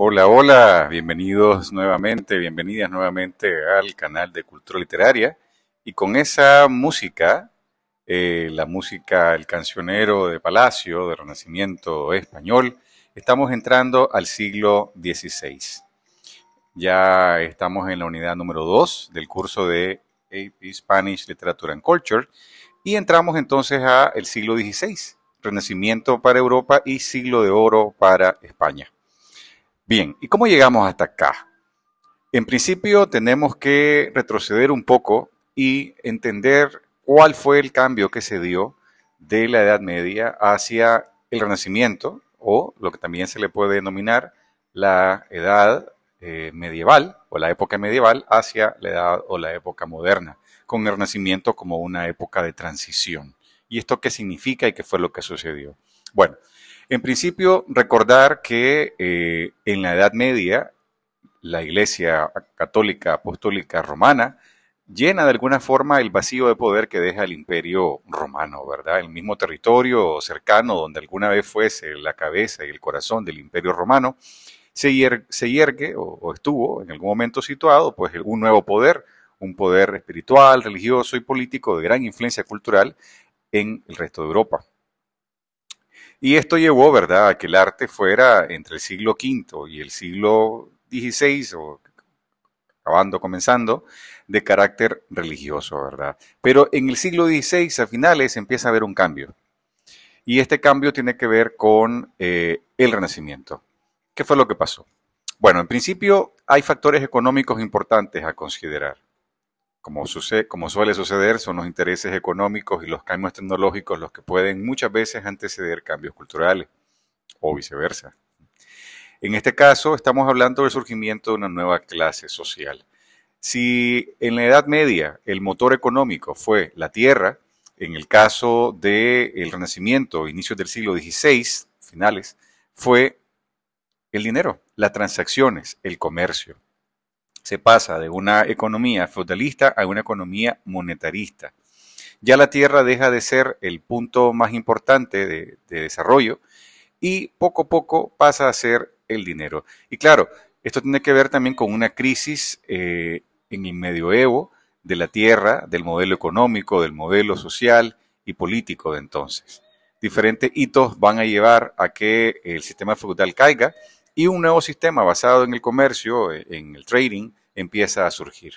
Hola, hola, bienvenidos nuevamente, bienvenidas nuevamente al canal de Cultura Literaria. Y con esa música, eh, la música El cancionero de Palacio, de Renacimiento español, estamos entrando al siglo XVI. Ya estamos en la unidad número 2 del curso de AP Spanish Literature and Culture y entramos entonces al siglo XVI, Renacimiento para Europa y siglo de oro para España. Bien, ¿y cómo llegamos hasta acá? En principio tenemos que retroceder un poco y entender cuál fue el cambio que se dio de la Edad Media hacia el Renacimiento, o lo que también se le puede denominar la Edad eh, Medieval, o la época medieval, hacia la Edad o la época moderna, con el Renacimiento como una época de transición. ¿Y esto qué significa y qué fue lo que sucedió? Bueno, en principio, recordar que eh, en la Edad Media, la Iglesia Católica Apostólica Romana llena de alguna forma el vacío de poder que deja el Imperio Romano, ¿verdad? El mismo territorio cercano donde alguna vez fuese la cabeza y el corazón del Imperio Romano, se, yergue o, estuvo en algún momento situado, pues un nuevo poder, un poder espiritual, religioso y político de gran influencia cultural en el resto de Europa. Y esto llevó, ¿verdad?, a que el arte fuera entre el siglo V y el siglo XVI, o acabando, comenzando, de carácter religioso, ¿verdad? Pero en el siglo XVI, a finales, empieza a haber un cambio. Y este cambio tiene que ver con eh, el Renacimiento. ¿Qué fue lo que pasó? Bueno, en principio hay factores económicos importantes a considerar como, como suele suceder, son los intereses económicos y los cambios tecnológicos los que pueden muchas veces anteceder cambios culturales o viceversa. En este caso, estamos hablando del surgimiento de una nueva clase social. Si en la Edad Media el motor económico fue la tierra, en el caso del Renacimiento, inicios del siglo XVI, finales, fue el dinero, las transacciones, el comercio se pasa de una economía feudalista a una economía monetarista. Ya la tierra deja de ser el punto más importante de, desarrollo y poco a poco pasa a ser el dinero. Y claro, esto tiene que ver también con una crisis eh, en el medioevo de la tierra, del modelo económico, del modelo social y político de entonces. Diferentes hitos van a llevar a que el sistema feudal caiga y un nuevo sistema basado en el comercio, en el trading, empieza a surgir.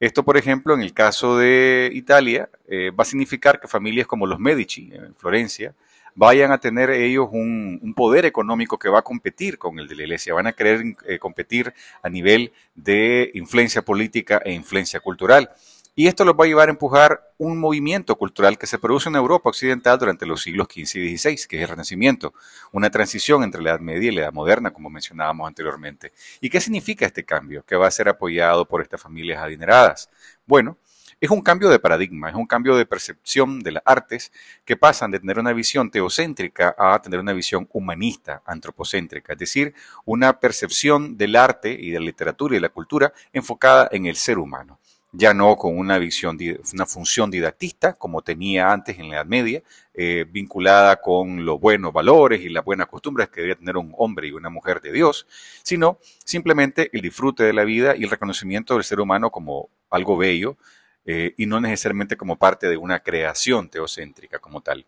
Esto, por ejemplo, en el caso de Italia, eh, va a significar que familias como los Medici en Florencia vayan a tener ellos un, poder económico que va a competir con el de la iglesia, van a querer eh, competir a nivel de influencia política e influencia cultural. Y esto los va a llevar a empujar un movimiento cultural que se produce en Europa occidental durante los siglos XV y XVI, que es el Renacimiento, una transición entre la Edad Media y la Edad Moderna, como mencionábamos anteriormente. ¿Y qué significa este cambio que va a ser apoyado por estas familias adineradas? Bueno, es un cambio de paradigma, es un cambio de percepción de las artes que pasan de tener una visión teocéntrica a tener una visión humanista, antropocéntrica, es decir, una percepción del arte y de la literatura y de la cultura enfocada en el ser humano ya no con una visión, una función didactista como tenía antes en la Edad Media, eh, vinculada con los buenos valores y las buenas costumbres que debía tener un hombre y una mujer de Dios, sino simplemente el disfrute de la vida y el reconocimiento del ser humano como algo bello eh, y no necesariamente como parte de una creación teocéntrica como tal.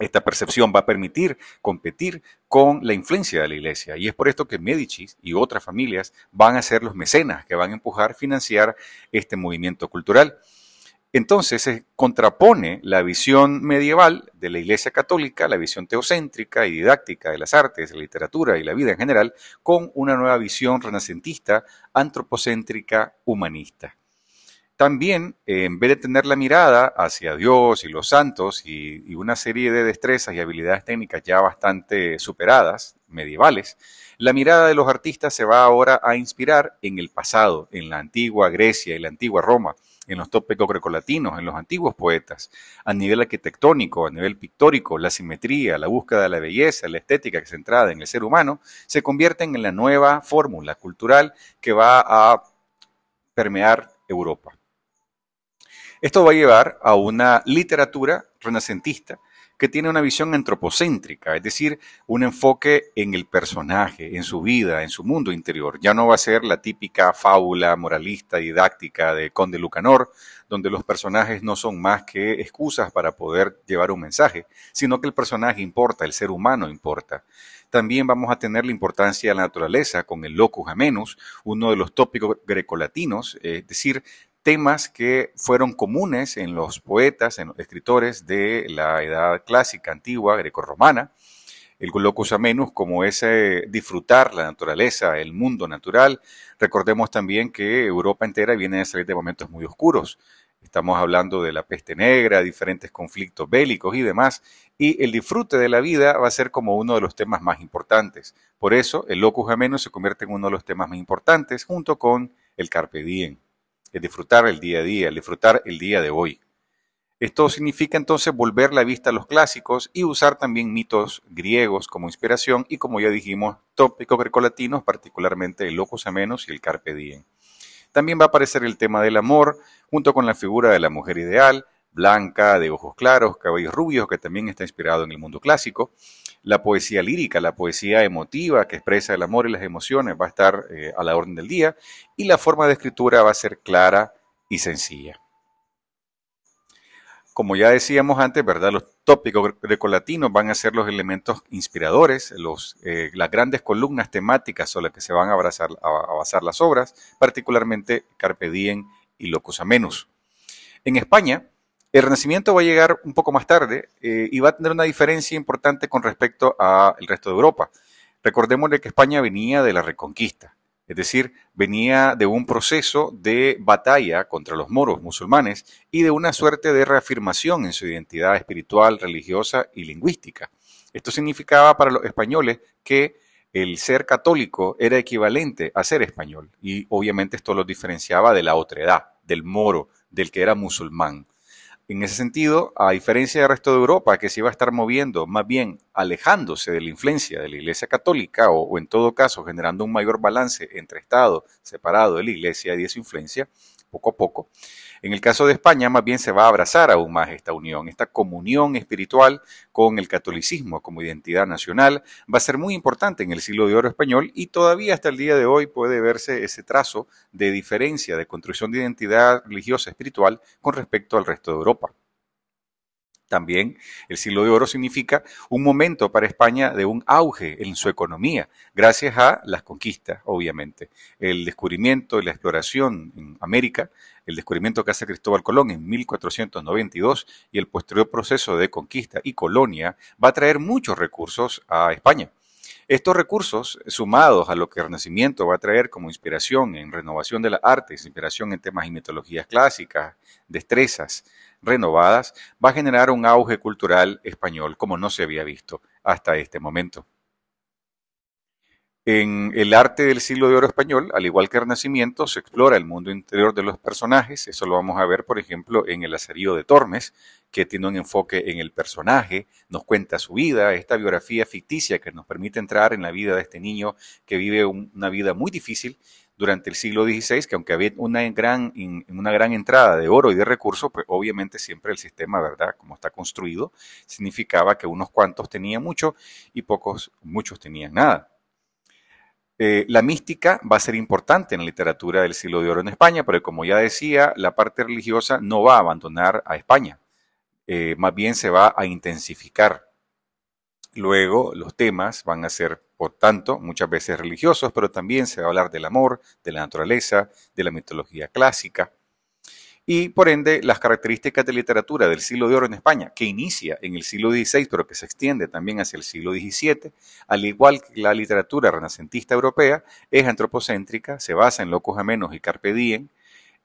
Esta percepción va a permitir competir con la influencia de la iglesia. Y es por esto que Medici y otras familias van a ser los mecenas que van a empujar, financiar este movimiento cultural. Entonces se contrapone la visión medieval de la Iglesia Católica, la visión teocéntrica y didáctica de las artes, la literatura y la vida en general, con una nueva visión renacentista, antropocéntrica, humanista. También, eh, en vez de tener la mirada hacia Dios y los santos y, una serie de destrezas y habilidades técnicas ya bastante superadas, medievales, la mirada de los artistas se va ahora a inspirar en el pasado, en la antigua Grecia y la antigua Roma, en los tópicos grecolatinos, en los antiguos poetas, a nivel arquitectónico, a nivel pictórico, la simetría, la búsqueda de la belleza, la estética centrada en el ser humano, se convierten en la nueva fórmula cultural que va a permear Europa. Esto va a llevar a una literatura renacentista que tiene una visión antropocéntrica, es decir, un enfoque en el personaje, en su vida, en su mundo interior. Ya no va a ser la típica fábula moralista didáctica de Conde Lucanor, donde los personajes no son más que excusas para poder llevar un mensaje, sino que el personaje importa, el ser humano importa. También vamos a tener la importancia de la naturaleza con el locus amenus, uno de los tópicos grecolatinos, es decir, temas que fueron comunes en los poetas, en los escritores de la edad clásica, antigua, grecorromana. El locus amenus como ese disfrutar la naturaleza, el mundo natural. Recordemos también que Europa entera viene de salir de momentos muy oscuros. Estamos hablando de la peste negra, diferentes conflictos bélicos y demás, y el disfrute de la vida va a ser como uno de los temas más importantes. Por eso, el locus amenus se convierte en uno de los temas más importantes junto con el carpe diem el disfrutar el día a día, el disfrutar el día de hoy. Esto significa entonces volver la vista a los clásicos y usar también mitos griegos como inspiración y como ya dijimos, tópicos grecolatinos, particularmente el locus amenus y el carpe. También va a aparecer el tema del amor, junto con la figura de la mujer ideal, blanca, de ojos claros, cabellos rubios, que también está inspirado en el mundo clásico. La poesía lírica, la poesía emotiva que expresa el amor y las emociones va a estar eh, a la orden del día y la forma de escritura va a ser clara y sencilla. Como ya decíamos antes, ¿verdad? Los tópicos grecolatinos van a ser los elementos inspiradores, los, eh, las grandes columnas temáticas sobre las que se van a, a, basar las obras, particularmente Carpe Diem y Locus Amenus. En España, el Renacimiento va a llegar un poco más tarde eh, y va a tener una diferencia importante con respecto al resto de Europa. Recordemos que España venía de la Reconquista, es decir, venía de un proceso de batalla contra los moros musulmanes y de una suerte de reafirmación en su identidad espiritual, religiosa y lingüística. Esto significaba para los españoles que el ser católico era equivalente a ser español y obviamente esto los diferenciaba de la otredad, del moro, del que era musulmán. En ese sentido, a diferencia del resto de Europa, que se iba a estar moviendo más bien alejándose de la influencia de la Iglesia Católica o, o en todo caso generando un mayor balance entre Estado separado de la Iglesia y de su influencia, poco a poco, en el caso de España, más bien se va a abrazar aún más esta unión, esta comunión espiritual con el catolicismo como identidad nacional, va a ser muy importante en el siglo de oro español y todavía hasta el día de hoy puede verse ese trazo de diferencia de construcción de identidad religiosa espiritual con respecto al resto de Europa. También el siglo de oro significa un momento para España de un auge en su economía, gracias a las conquistas, obviamente. El descubrimiento y la exploración en América, el descubrimiento que hace Cristóbal Colón en 1492 y el posterior proceso de conquista y colonia va a traer muchos recursos a España. Estos recursos, sumados a lo que el Renacimiento va a traer como inspiración en renovación de las artes, inspiración en temas y mitologías clásicas, destrezas, renovadas, va a generar un auge cultural español como no se había visto hasta este momento. En el arte del siglo de oro español, al igual que el Renacimiento, se explora el mundo interior de los personajes. Eso lo vamos a ver, por ejemplo, en el Lazarillo de Tormes, que tiene un enfoque en el personaje, nos cuenta su vida, esta biografía ficticia que nos permite entrar en la vida de este niño que vive una vida muy difícil durante el siglo XVI, que aunque había una gran, una gran entrada de oro y de recursos, pues obviamente siempre el sistema, ¿verdad? Como está construido, significaba que unos cuantos tenían mucho y pocos, muchos tenían nada. Eh, la mística va a ser importante en la literatura del siglo de oro en España, pero como ya decía, la parte religiosa no va a abandonar a España, eh, más bien se va a intensificar. Luego los temas van a ser, por tanto, muchas veces religiosos, pero también se va a hablar del amor, de la naturaleza, de la mitología clásica. Y por ende, las características de literatura del siglo de oro en España, que inicia en el siglo XVI, pero que se extiende también hacia el siglo XVII, al igual que la literatura renacentista europea, es antropocéntrica, se basa en locus amenos y carpe diem,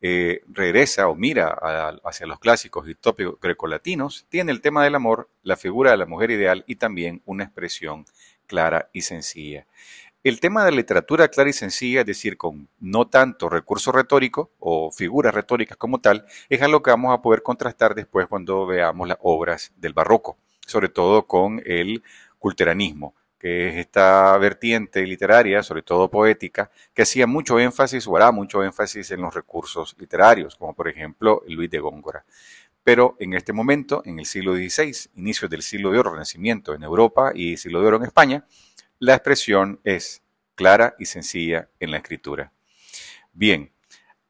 eh, regresa o mira hacia los clásicos y tópicos grecolatinos, tiene el tema del amor, la figura de la mujer ideal y también una expresión clara y sencilla. El tema de la literatura clara y sencilla, es decir, con no tanto recurso retórico o figuras retóricas como tal, es algo que vamos a poder contrastar después cuando veamos las obras del barroco, sobre todo con el culteranismo que es esta vertiente literaria, sobre todo poética, que hacía mucho énfasis o hará mucho énfasis en los recursos literarios, como por ejemplo Luis de Góngora. Pero en este momento, en el siglo XVI, inicio del siglo de oro, Renacimiento en Europa y siglo de oro en España, la expresión es clara y sencilla en la escritura. Bien,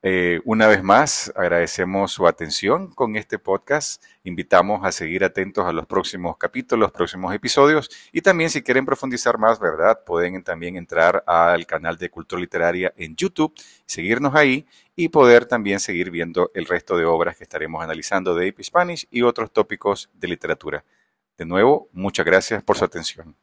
eh, una vez más, agradecemos su atención con este podcast. Invitamos a seguir atentos a los próximos capítulos, próximos episodios. Y también si quieren profundizar más, ¿verdad? Pueden también entrar al canal de Cultura Literaria en YouTube, seguirnos ahí y poder también seguir viendo el resto de obras que estaremos analizando de AP Spanish y otros tópicos de literatura. De nuevo, muchas gracias por su atención.